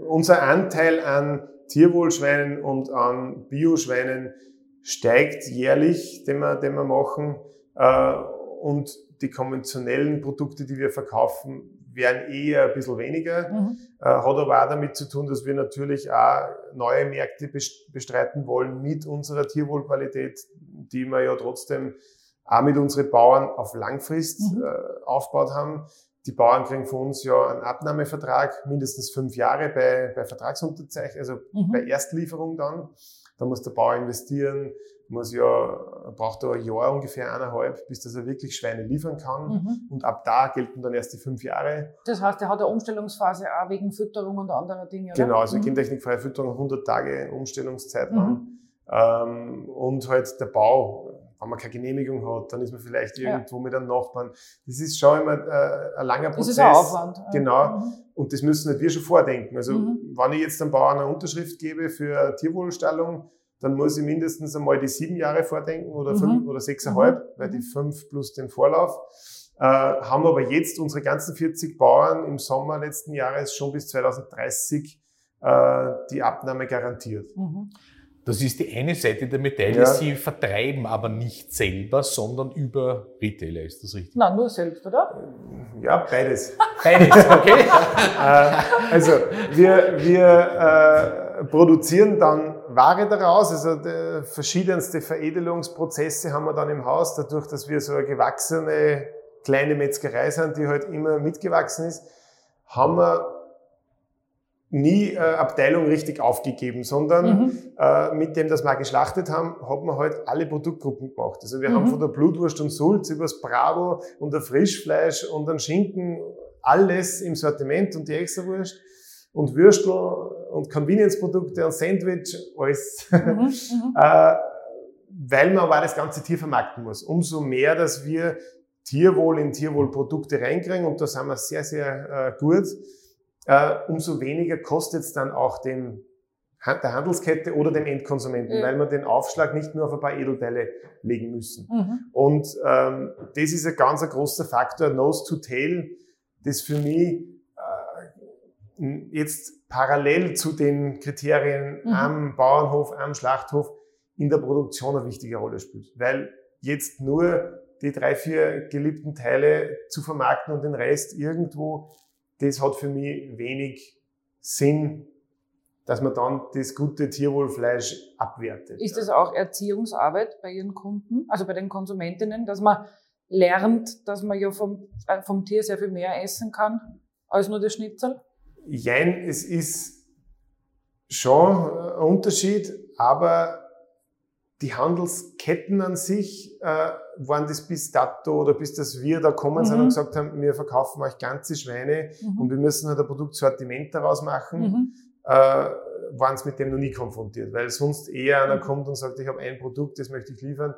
unser Anteil an Tierwohlschweinen und an Bioschweinen steigt jährlich, den wir, den wir machen. Äh, Und die konventionellen Produkte, die wir verkaufen, werden eher ein bisschen weniger. Mhm. Äh, Hat aber auch damit zu tun, dass wir natürlich auch neue Märkte bes- bestreiten wollen mit unserer Tierwohlqualität, die wir ja trotzdem auch mit unseren Bauern auf Langfrist Mhm. äh, aufgebaut haben. Die Bauern kriegen von uns ja einen Abnahmevertrag, mindestens fünf Jahre bei, bei Vertragsunterzeichnung, also Mhm. bei Erstlieferung dann. Da muss der Bauer investieren, muss ja, braucht da ein Jahr ungefähr eineinhalb, bis dass er wirklich Schweine liefern kann. Mhm. Und ab da gelten dann erst die fünf Jahre. Das heißt, er hat eine Umstellungsphase auch wegen Fütterung und anderer Dinge, oder? Genau, also Mhm. gentechnikfreie Fütterung, 100 Tage Umstellungszeit Mhm. lang. Ähm, und halt der Bau, wenn man keine Genehmigung hat, dann ist man vielleicht Ja. irgendwo mit einem Nachbarn. Das ist schon immer äh, ein langer Das Prozess. ist ein Aufwand. ja. Genau. Mhm. Und das müssen nicht wir schon vordenken. Also, Mhm. wenn ich jetzt einem Bauern eine Unterschrift gebe für Tierwohlstallung, dann muss ich mindestens einmal die sieben Jahre vordenken oder Mhm. fünf oder sechseinhalb, Mhm. weil die fünf plus den Vorlauf. Äh, haben aber jetzt unsere ganzen 40 Bauern im Sommer letzten Jahres schon bis 2030 äh, die Abnahme garantiert. Das ist die eine Seite der Medaille. Ja. Sie vertreiben aber nicht selber, sondern über Retailer. Ist das richtig? Nein, nur selbst, oder? Ja, beides. Beides, okay? Äh, also wir, wir äh, produzieren dann Ware daraus, also de, verschiedenste Veredelungsprozesse haben wir dann im Haus, dadurch, dass wir so eine gewachsene kleine Metzgerei sind, die halt immer mitgewachsen ist, haben wir nie äh, Abteilung richtig aufgegeben, sondern mhm. äh, mit dem, dass wir geschlachtet haben, hat man halt alle Produktgruppen gemacht. Also wir mhm. haben von der Blutwurst und Sulz über das Bradl und der Frischfleisch und den Schinken alles im Sortiment und die Extrawurst und Würstel und Convenience-Produkte und Sandwich, alles. Mhm. mhm. äh, weil man aber das ganze Tier vermarkten muss. Umso mehr, dass wir Tierwohl in Tierwohlprodukte reinkriegen und da sind wir sehr, sehr äh, gut äh, umso weniger kostet es dann auch dem, der Handelskette oder dem Endkonsumenten, ja. weil wir den Aufschlag nicht nur auf ein paar Edelteile legen müssen. Mhm. Und ähm, das ist ein ganz ein großer Faktor, Nose to Tail, das für mich äh, jetzt parallel zu den Kriterien mhm. am Bauernhof, am Schlachthof in der Produktion eine wichtige Rolle spielt. Weil jetzt nur die drei, vier geliebten Teile zu vermarkten und den Rest irgendwo das hat für mich wenig Sinn, dass man dann das gute Tierwohlfleisch abwertet. Ist das auch Erziehungsarbeit bei Ihren Kunden, also bei den Konsumentinnen, dass man lernt, dass man ja vom, äh, vom Tier sehr viel mehr essen kann als nur das Schnitzel? Jein, es ist schon ein Unterschied, aber die Handelsketten an sich äh, waren das bis dato oder bis das wir da kommen mhm. sind und gesagt haben, wir verkaufen euch ganze Schweine mhm. und wir müssen halt ein Produktsortiment daraus machen, mhm. äh, waren es mit dem noch nie konfrontiert, weil sonst eher einer mhm. kommt und sagt, ich habe ein Produkt, das möchte ich liefern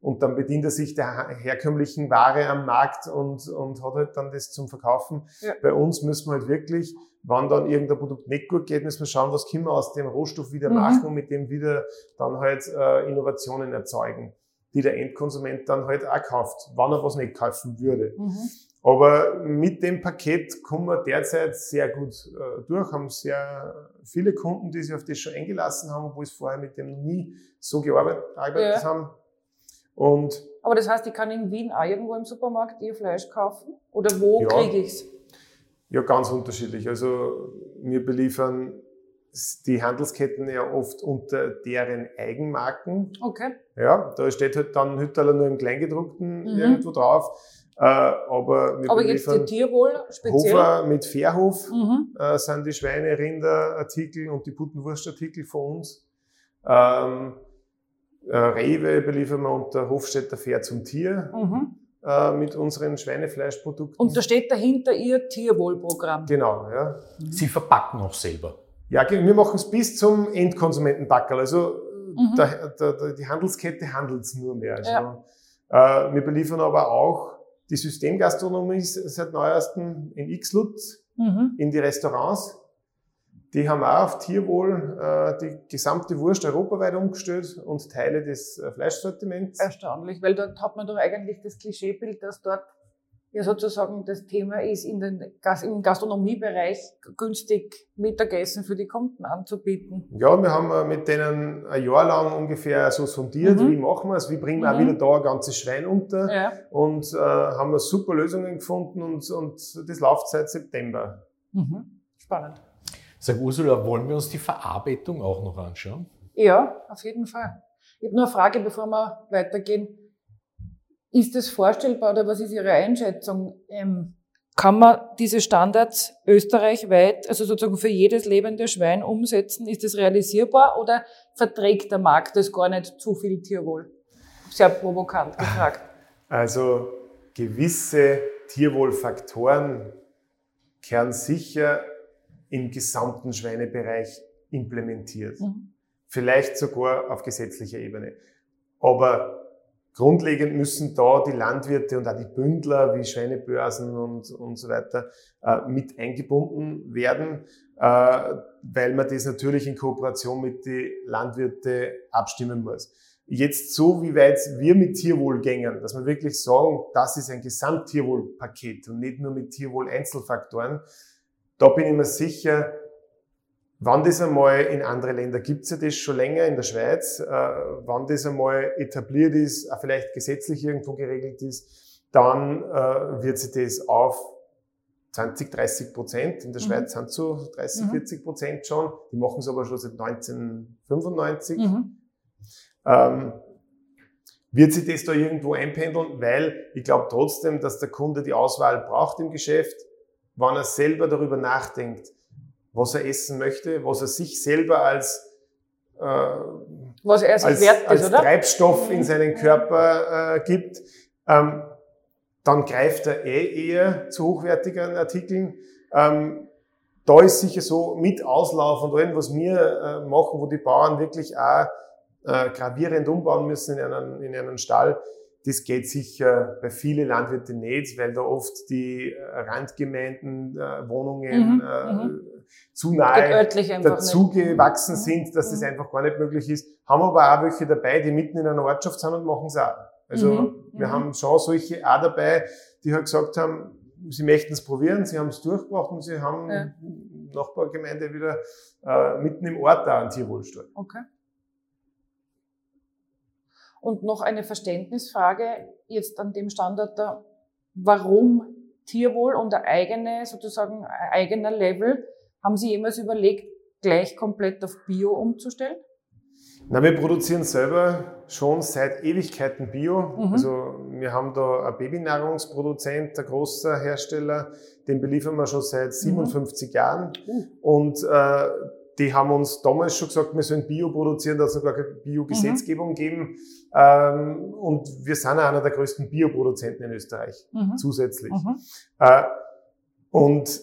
und dann bedient er sich der herkömmlichen Ware am Markt und, und hat halt dann das zum Verkaufen. Ja. Bei uns müssen wir halt wirklich wenn dann irgendein Produkt nicht gut geht, müssen wir schauen, was können wir aus dem Rohstoff wieder mhm. machen und mit dem wieder dann halt äh, Innovationen erzeugen, die der Endkonsument dann halt auch kauft, wann er was nicht kaufen würde. Mhm. Aber mit dem Paket kommen wir derzeit sehr gut äh, durch, haben sehr viele Kunden, die sich auf das schon eingelassen haben, obwohl es vorher mit dem noch nie so gearbeitet, ja. haben. Und Aber das heißt, ich kann in Wien auch irgendwo im Supermarkt ihr Fleisch kaufen? Oder wo ja, kriege ich's? Ja, ganz unterschiedlich. Also wir beliefern die Handelsketten ja oft unter deren Eigenmarken. Okay. Ja, da steht halt dann Hüttaler nur im Kleingedruckten mhm. irgendwo drauf. Äh, aber wir aber jetzt die Tierwohl speziell? Hofer mit Fairhof mhm. äh, sind die Schweine, Rinderartikel und die Puttenwurstartikel von uns. Ähm, äh, Rewe beliefern wir unter Hofstädter Fair zum Tier. Mhm. Äh, mit unseren Schweinefleischprodukten. Und da steht dahinter Ihr Tierwohlprogramm. Genau, ja. Sie verpacken auch selber. Ja, wir machen es bis zum Endkonsumentenpackerl. Also mhm. der, der, der, die Handelskette handelt es nur mehr. Also, ja. äh, wir beliefern aber auch die Systemgastronomie seit neuestem in Xlut, mhm. in die Restaurants. Die haben auch auf Tierwohl äh, die gesamte Wurst europaweit umgestellt und Teile des äh, Fleischsortiments. Erstaunlich, weil dort hat man doch eigentlich das Klischeebild, dass dort ja sozusagen das Thema ist, in den, im Gastronomiebereich günstig Mittagessen für die Kunden anzubieten. Ja, wir haben äh, mit denen ein Jahr lang ungefähr so sondiert, mhm. wie machen wir es, wie bringen wir mhm. auch wieder da ein ganzes Schwein unter ja. und äh, haben wir super Lösungen gefunden und, und das läuft seit September. Mhm. Spannend. Sag Ursula, wollen wir uns die Verarbeitung auch noch anschauen? Ja, auf jeden Fall. Ich habe nur eine Frage, bevor wir weitergehen. Ist es vorstellbar oder was ist Ihre Einschätzung? Ähm, kann man diese Standards österreichweit, also sozusagen für jedes lebende Schwein umsetzen? Ist das realisierbar oder verträgt der Markt das gar nicht zu viel Tierwohl? Sehr provokant gefragt. Also gewisse Tierwohlfaktoren kehren sicher im gesamten Schweinebereich implementiert. Mhm. Vielleicht sogar auf gesetzlicher Ebene. Aber grundlegend müssen da die Landwirte und auch die Bündler wie Schweinebörsen und, und so weiter äh, mit eingebunden werden, äh, weil man das natürlich in Kooperation mit den Landwirten abstimmen muss. Jetzt so, wie weit wir mit Tierwohl gängen, dass wir wirklich sagen, das ist ein Gesamttierwohlpaket und nicht nur mit Tierwohl-Einzelfaktoren, da bin ich mir sicher, wann das einmal in andere Länder gibt's ja das schon länger in der Schweiz, äh, wann das einmal etabliert ist, auch vielleicht gesetzlich irgendwo geregelt ist, dann äh, wird sich das auf 20, 30 Prozent. In der mhm. Schweiz sind so 30, mhm. 40 Prozent schon. Die machen es aber schon seit 1995. Mhm. Ähm, wird sich das da irgendwo einpendeln? Weil ich glaube trotzdem, dass der Kunde die Auswahl braucht im Geschäft wenn er selber darüber nachdenkt, was er essen möchte, was er sich selber als, äh, was er als, wert ist, als oder? Treibstoff in seinen Körper äh, gibt, ähm, dann greift er eh eher zu hochwertigeren Artikeln. Ähm, da ist sicher so mit Auslauf und allem, was wir äh, machen, wo die Bauern wirklich auch äh, gravierend umbauen müssen in einen, in einen Stall, das geht sicher bei vielen Landwirten nicht, weil da oft die äh, Randgemeinden, äh, Wohnungen Mhm, äh, mhm. zu nahe örtlich einfach dazu nicht. gewachsen Mhm. sind, dass das Mhm. einfach gar nicht möglich ist. Haben aber auch welche dabei, die mitten in einer Ortschaft sind und machen es auch. Also Mhm. wir Mhm. haben schon solche auch dabei, die halt gesagt haben, sie möchten es probieren, sie haben es durchgebracht und sie haben Ja. Nachbargemeinde wieder äh, mitten im Ort da einen Tierwohlstall. Okay. Und noch eine Verständnisfrage jetzt an dem Standort. Warum Tierwohl und ein eigene, sozusagen eigener Level? Haben Sie jemals überlegt, gleich komplett auf Bio umzustellen? Na, wir produzieren selber schon seit Ewigkeiten Bio. Mhm. Also wir haben da einen Babynahrungsproduzent, ein großer Hersteller, den beliefern wir schon seit 57 Jahren. Uh. Und äh, die haben uns damals schon gesagt, wir sollen Bio produzieren, da hat es noch gar keine Bio-Gesetzgebung gegeben. Ähm, und wir sind einer der größten Bioproduzenten in Österreich, Mhm. zusätzlich. Mhm. Äh, und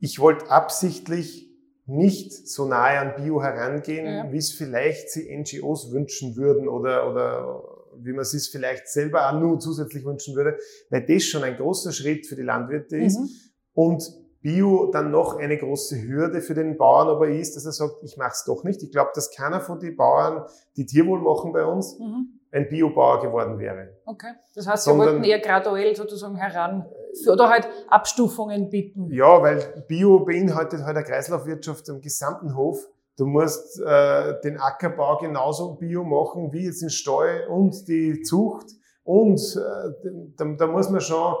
ich wollte absichtlich nicht so nahe an Bio herangehen, Ja. wie es vielleicht sie NGOs wünschen würden oder, oder wie man es sich vielleicht selber auch nur zusätzlich wünschen würde, weil das schon ein großer Schritt für die Landwirte ist Mhm. und Bio dann noch eine große Hürde für den Bauern aber ist, dass er sagt, ich mache es doch nicht. Ich glaube, dass keiner von den Bauern, die Tierwohl machen bei uns, Mhm. ein Biobauer geworden wäre. Okay. Das heißt, Sie Sondern- wollten eher graduell sozusagen heran oder halt Abstufungen bieten. Ja, weil Bio beinhaltet halt eine Kreislaufwirtschaft am gesamten Hof. Du musst äh, den Ackerbau genauso Bio machen wie jetzt den Stall und die Zucht. Und äh, da, da muss man schon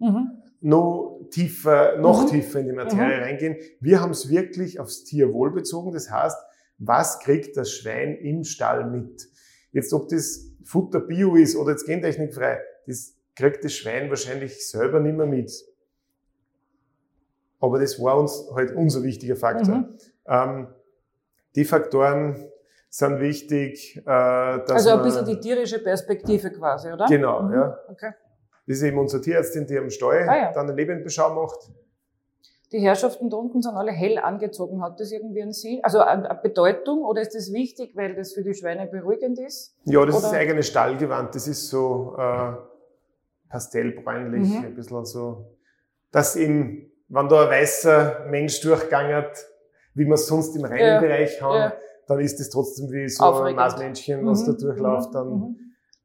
Mhm. Noch tiefer, noch Mhm. tiefer in die Materie reingehen. Wir haben es wirklich aufs Tierwohl bezogen. Das heißt, was kriegt das Schwein im Stall mit? Jetzt, ob das Futter Bio ist oder jetzt gentechnikfrei, das kriegt das Schwein wahrscheinlich selber nicht mehr mit. Aber das war uns halt unser wichtiger Faktor. Mhm. Ähm, die Faktoren sind wichtig, äh, dass Also ein bisschen die tierische Perspektive quasi, oder? Genau, Mhm. ja. Okay. Das ist eben unsere Tierärztin, die am Stall Ah, ja. dann eine Lebendbeschau macht. Die Herrschaften da unten sind alle hell angezogen. Hat das irgendwie einen Sinn? Also eine Bedeutung oder ist das wichtig, weil das für die Schweine beruhigend ist? Ja, das Oder- ist eigene Stallgewand. Das ist so äh, pastellbräunlich, Mhm. ein bisschen so. Dass eben, wenn da ein weißer Mensch durchgangert, wie wir es sonst im reinen Ja, Bereich haben, ja. dann ist das trotzdem wie so Aufregend. ein Maßmännchen, was da Mhm, durchläuft. mhm, Dann, mhm.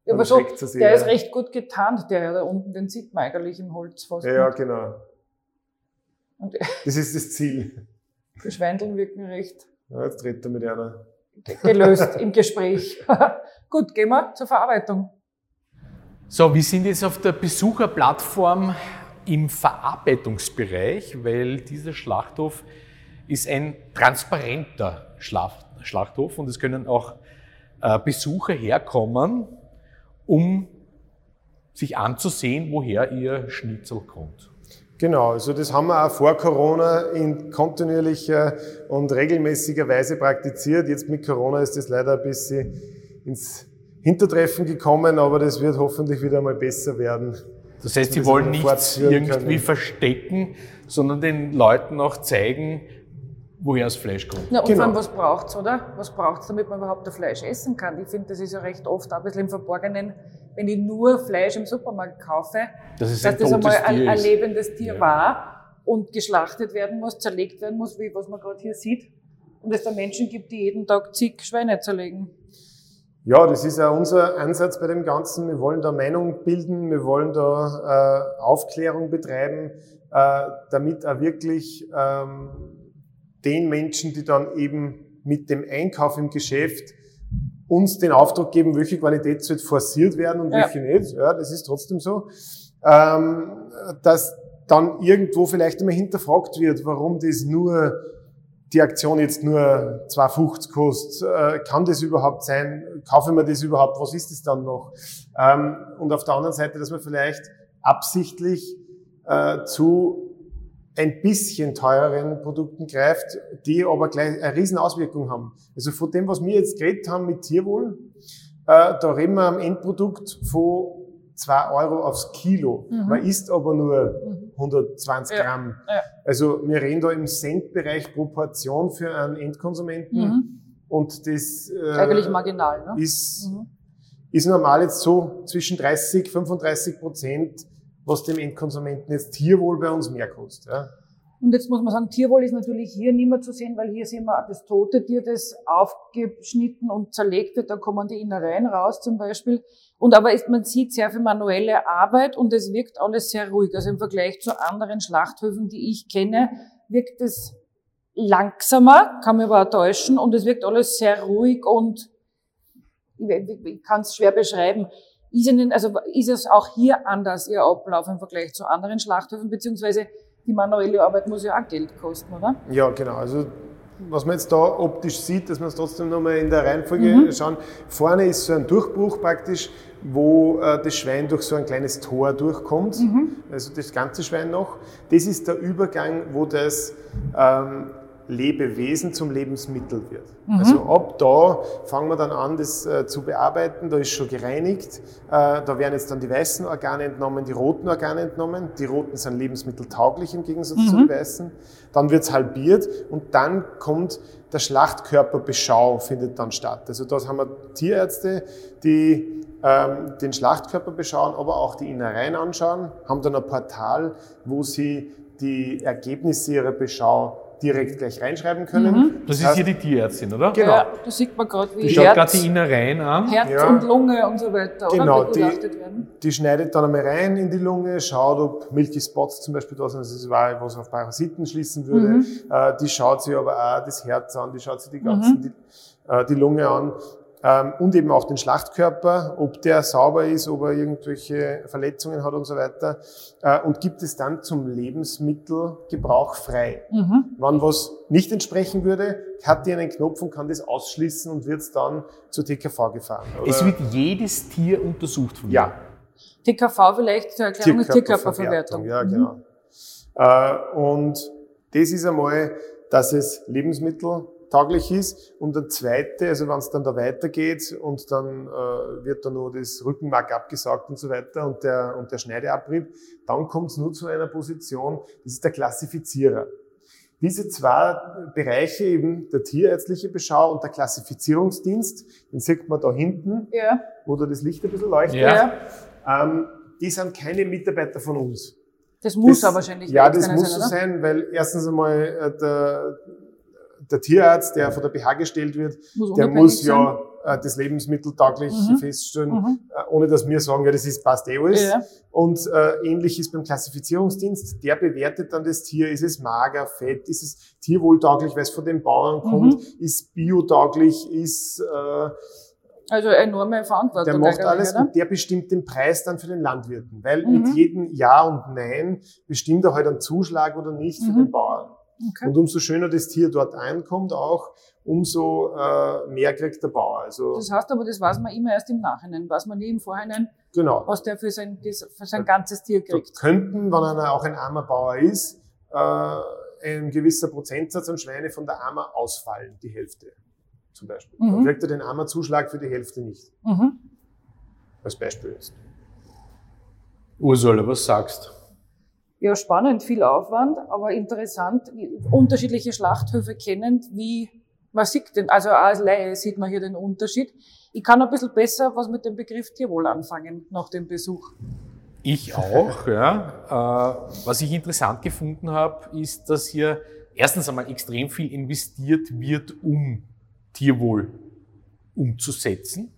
Aber so, der ist recht gut getarnt, der da unten, den sieht man eigentlich im Holz fast Ja, ja, genau. Und Das ist das Ziel. die Schweindeln wirken recht Ja, jetzt dreht er mit einer. gelöst im Gespräch. gut, gehen wir zur Verarbeitung. So, wir sind jetzt auf der Besucherplattform im Verarbeitungsbereich, weil dieser Schlachthof ist ein transparenter Schlacht, Schlachthof und es können auch äh, Besucher herkommen, um sich anzusehen, woher ihr Schnitzel kommt. Genau, also das haben wir auch vor Corona in kontinuierlicher und regelmäßiger Weise praktiziert. Jetzt mit Corona ist das leider ein bisschen ins Hintertreffen gekommen, aber das wird hoffentlich wieder mal besser werden. Das heißt, sie wollen nichts irgendwie können. verstecken, sondern den Leuten auch zeigen, woher das Fleisch kommt. Ja, und Genau. vor allem, was braucht's, oder? Was braucht's, damit man überhaupt das Fleisch essen kann? Ich finde, das ist ja recht oft auch ein bisschen im Verborgenen, wenn ich nur Fleisch im Supermarkt kaufe, Das ist dass ein das einmal ein, Tier ein ist. lebendes Tier Ja. war und geschlachtet werden muss, zerlegt werden muss, wie was man gerade hier sieht. Und es da Menschen gibt, die jeden Tag zig Schweine zerlegen. Ja, das ist auch unser Ansatz bei dem Ganzen. Wir wollen da Meinung bilden, wir wollen da äh, Aufklärung betreiben, äh, damit auch wirklich ähm, den Menschen, die dann eben mit dem Einkauf im Geschäft uns den Auftrag geben, welche Qualität soll forciert werden und Ja. welche nicht. Ja, das ist trotzdem so. Ähm, dass dann irgendwo vielleicht einmal hinterfragt wird, warum das nur die Aktion jetzt nur 2,50 kostet, äh, kann das überhaupt sein? Kaufe mir das überhaupt? Was ist das dann noch? Ähm, und auf der anderen Seite, dass man vielleicht absichtlich äh, zu ein bisschen teureren Produkten greift, die aber gleich eine riesen Auswirkung haben. Also von dem, was wir jetzt geredet haben mit Tierwohl, äh, da reden wir am Endprodukt von zwei Euro aufs Kilo. Mhm. Man isst aber nur 120 mhm. Gramm. Ja. Also wir reden da im Centbereich pro Portion für einen Endkonsumenten. Mhm. Und das äh, eigentlich marginal, ne? ist, mhm. ist normal jetzt so zwischen 30, 35 Prozent was dem Endkonsumenten jetzt Tierwohl bei uns mehr kostet. Ja. Und jetzt muss man sagen, Tierwohl ist natürlich hier nicht mehr zu sehen, weil hier sehen wir das tote Tier, das aufgeschnitten und zerlegt wird. Da kommen die Innereien raus zum Beispiel. Und aber ist, man sieht sehr viel manuelle Arbeit und es wirkt alles sehr ruhig. Also im Vergleich zu anderen Schlachthöfen, die ich kenne, wirkt es langsamer, kann mich aber auch täuschen und es wirkt alles sehr ruhig und ich kann es schwer beschreiben. Ist, Ihnen, also ist es auch hier anders, Ihr Ablauf im Vergleich zu anderen Schlachthöfen, beziehungsweise die manuelle Arbeit muss ja auch Geld kosten, oder? Ja, genau. Also was man jetzt da optisch sieht, dass wir es trotzdem nochmal in der Reihenfolge mhm. schauen. Vorne ist so ein Durchbruch praktisch, wo äh, das Schwein durch so ein kleines Tor durchkommt. Mhm. Also das ganze Schwein noch. Das ist der Übergang, wo das ähm, Lebewesen zum Lebensmittel wird. Mhm. Also ab da fangen wir dann an, das äh, zu bearbeiten. Da ist schon gereinigt. Äh, da werden jetzt dann die weißen Organe entnommen, die roten Organe entnommen. Die roten sind lebensmitteltauglich im Gegensatz mhm. zu den weißen. Dann wird's halbiert und dann kommt der Schlachtkörperbeschau findet dann statt. Also da haben wir Tierärzte, die ähm, den Schlachtkörper beschauen, aber auch die Innereien anschauen, haben dann ein Portal, wo sie die Ergebnisse ihrer Beschau direkt gleich reinschreiben können. Mhm. Das, ist hier die Tierärztin, oder? Genau. Ja, da sieht man gerade, wie die schaut gerade die Innereien an. Herz ja. und Lunge und so weiter, genau, oder? Die, werden. die schneidet dann einmal rein in die Lunge, schaut, ob Milky Spots zum Beispiel da sind, das ist was auf Parasiten schließen würde. Mhm. Äh, die schaut sich aber auch das Herz an, die schaut sich die ganzen, mhm. die, äh, die Lunge an und eben auch den Schlachtkörper, ob der sauber ist, ob er irgendwelche Verletzungen hat und so weiter äh, und gibt es dann zum Lebensmittelgebrauch frei. Mhm. Wenn was nicht entsprechen würde, hat die einen Knopf und kann das ausschließen und wird dann zur TKV gefahren. Oder? Es wird jedes Tier untersucht von Ja. TKV vielleicht zur Erklärung ist Tierkörperverwertung. Ja, mhm. genau. Mhm. und das ist einmal, dass es Lebensmittel tauglich ist. Und der zweite, also wenn es dann da weitergeht und dann äh, wird da nur das Rückenmark abgesaugt und so weiter und der, und der Schneideabrieb, dann kommt es nur zu einer Position, das ist der Klassifizierer. Diese zwei Bereiche, eben der tierärztliche Beschau und der Klassifizierungsdienst, den sieht man da hinten, ja. wo da das Licht ein bisschen leuchtet, ja. ähm, die sind keine Mitarbeiter von uns. Das muss das, aber wahrscheinlich Ja, das muss so sein, weil erstens einmal äh, der, der Tierarzt, der von der BH gestellt wird, muss der muss ja äh, das Lebensmittel taglich mhm. feststellen, mhm. Äh, ohne dass wir sagen, ja, das ist passt eh alles. Ja. Und äh, ähnlich ist beim Klassifizierungsdienst, der bewertet dann das Tier, ist es mager, fett, ist es tierwohltauglich, weil es von den Bauern kommt, mhm. ist biotauglich, ist äh, also enorme Verantwortung. Der macht alles oder? und der bestimmt den Preis dann für den Landwirten, weil mhm. mit jedem Ja und Nein bestimmt er halt einen Zuschlag oder nicht für mhm. den Bauern. Okay. Und umso schöner das Tier dort einkommt auch, umso äh, mehr kriegt der Bauer. Also das heißt aber, das weiß man immer erst im Nachhinein, weiß man nie im Vorhinein, genau. was der für sein, für sein ganzes Tier kriegt. Da könnten, wenn einer auch ein armer Bauer ist, äh, ein gewisser Prozentsatz an Schweine von der Armer ausfallen, die Hälfte zum Beispiel. Mhm. Dann kriegt er den Armer-Zuschlag für die Hälfte nicht. Mhm. Als Beispiel jetzt. Ursula, was sagst du? Ja, spannend, viel Aufwand, aber interessant, unterschiedliche Schlachthöfe kennend, wie man sieht den, also als Laie sieht man hier den Unterschied. Ich kann ein bisschen besser was mit dem Begriff Tierwohl anfangen nach dem Besuch. Ich auch, ja. Äh, was ich interessant gefunden habe, ist, dass hier erstens einmal extrem viel investiert wird, um Tierwohl umzusetzen.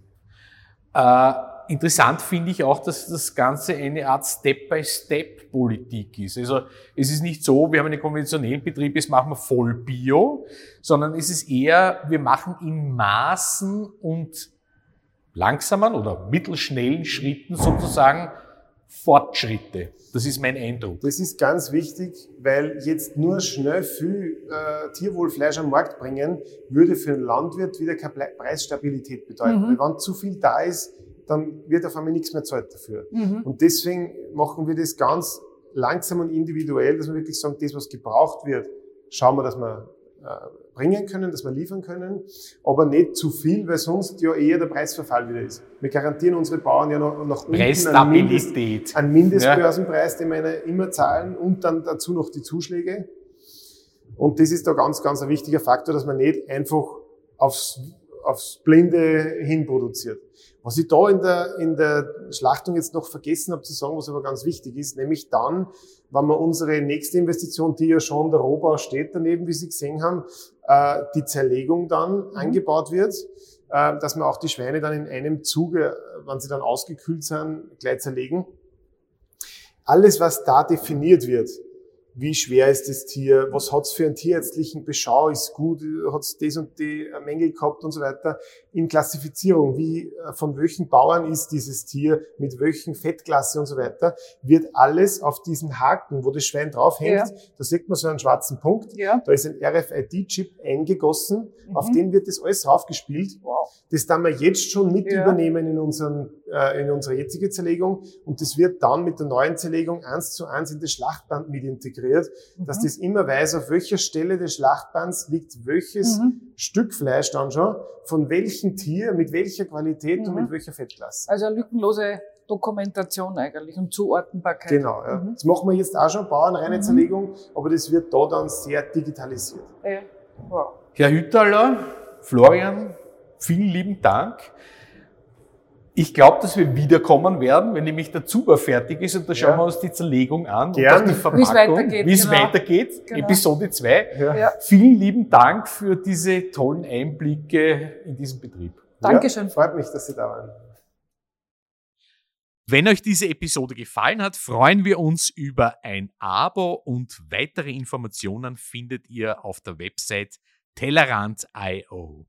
Interessant finde ich auch, dass das Ganze eine Art Step-by-Step-Politik ist. Also es ist nicht so, wir haben einen konventionellen Betrieb, jetzt machen wir voll Bio, sondern es ist eher, wir machen in Maßen und langsamen oder mittelschnellen Schritten sozusagen Fortschritte. Das ist mein Eindruck. Das ist ganz wichtig, weil jetzt nur schnell viel äh, Tierwohlfleisch am Markt bringen, würde für einen Landwirt wieder keine Preisstabilität bedeuten. Mhm. Weil wenn zu viel da ist, dann wird auf einmal nichts mehr zahlt dafür. Mhm. Und deswegen machen wir das ganz langsam und individuell, dass wir wirklich sagen, das, was gebraucht wird, schauen wir, dass wir äh, bringen können, dass wir liefern können, aber nicht zu viel, weil sonst ja eher der Preisverfall wieder ist. Wir garantieren unsere Bauern ja noch nach unten einen, Mindest, einen Mindestbörsenpreis, den wir immer zahlen und dann dazu noch die Zuschläge. Und das ist da ganz, ganz ein wichtiger Faktor, dass man nicht einfach aufs, aufs Blinde hin produziert. Was ich da in der, in der Schlachtung jetzt noch vergessen habe zu sagen, was aber ganz wichtig ist, nämlich dann, wenn wir unsere nächste Investition, die ja schon der Rohbau steht daneben, wie Sie gesehen haben, äh, die Zerlegung dann mhm. eingebaut wird, äh, dass wir auch die Schweine dann in einem Zuge, wenn sie dann ausgekühlt sind, gleich zerlegen. Alles, was da definiert wird, wie schwer ist das Tier, was hat's für einen tierärztlichen Beschau, ist gut, hat's das und die Mängel gehabt und so weiter. In Klassifizierung, wie äh, von welchen Bauern ist dieses Tier, mit welchen Fettklasse und so weiter, wird alles auf diesen Haken, wo das Schwein draufhängt, ja. da sieht man so einen schwarzen Punkt, ja. da ist ein RFID-Chip eingegossen, mhm. auf den wird das alles draufgespielt. Wow. Das dann wir jetzt schon mit ja. übernehmen in, unseren, äh, in unsere jetzige Zerlegung und das wird dann mit der neuen Zerlegung eins zu eins in das Schlachtband mit integriert integriert, mhm. dass das immer weiß, auf welcher Stelle des Schlachtbands liegt welches mhm. Stück Fleisch dann schon, von welchem Tier, mit welcher Qualität mhm. und mit welcher Fettklasse. Also eine lückenlose Dokumentation eigentlich und Zuordnenbarkeit. Genau, ja. Mhm. Das machen wir jetzt auch schon, Bauernreine mhm. Zerlegung, aber das wird da dann sehr digitalisiert. Ja. Wow. Herr Hüttaler, Florian, vielen lieben Dank. Ich glaube, dass wir wiederkommen werden, wenn nämlich der Zuber fertig ist und da schauen ja. wir uns die Zerlegung an Gern. und die Verpackung, wie es genau. weitergeht. Genau. Episode 2. Ja. Ja. Vielen lieben Dank für diese tollen Einblicke in diesen Betrieb. Dankeschön. freut mich, dass Sie da waren. Wenn euch diese Episode gefallen hat, freuen wir uns über ein Abo und weitere Informationen findet ihr auf der Website tellerant.io.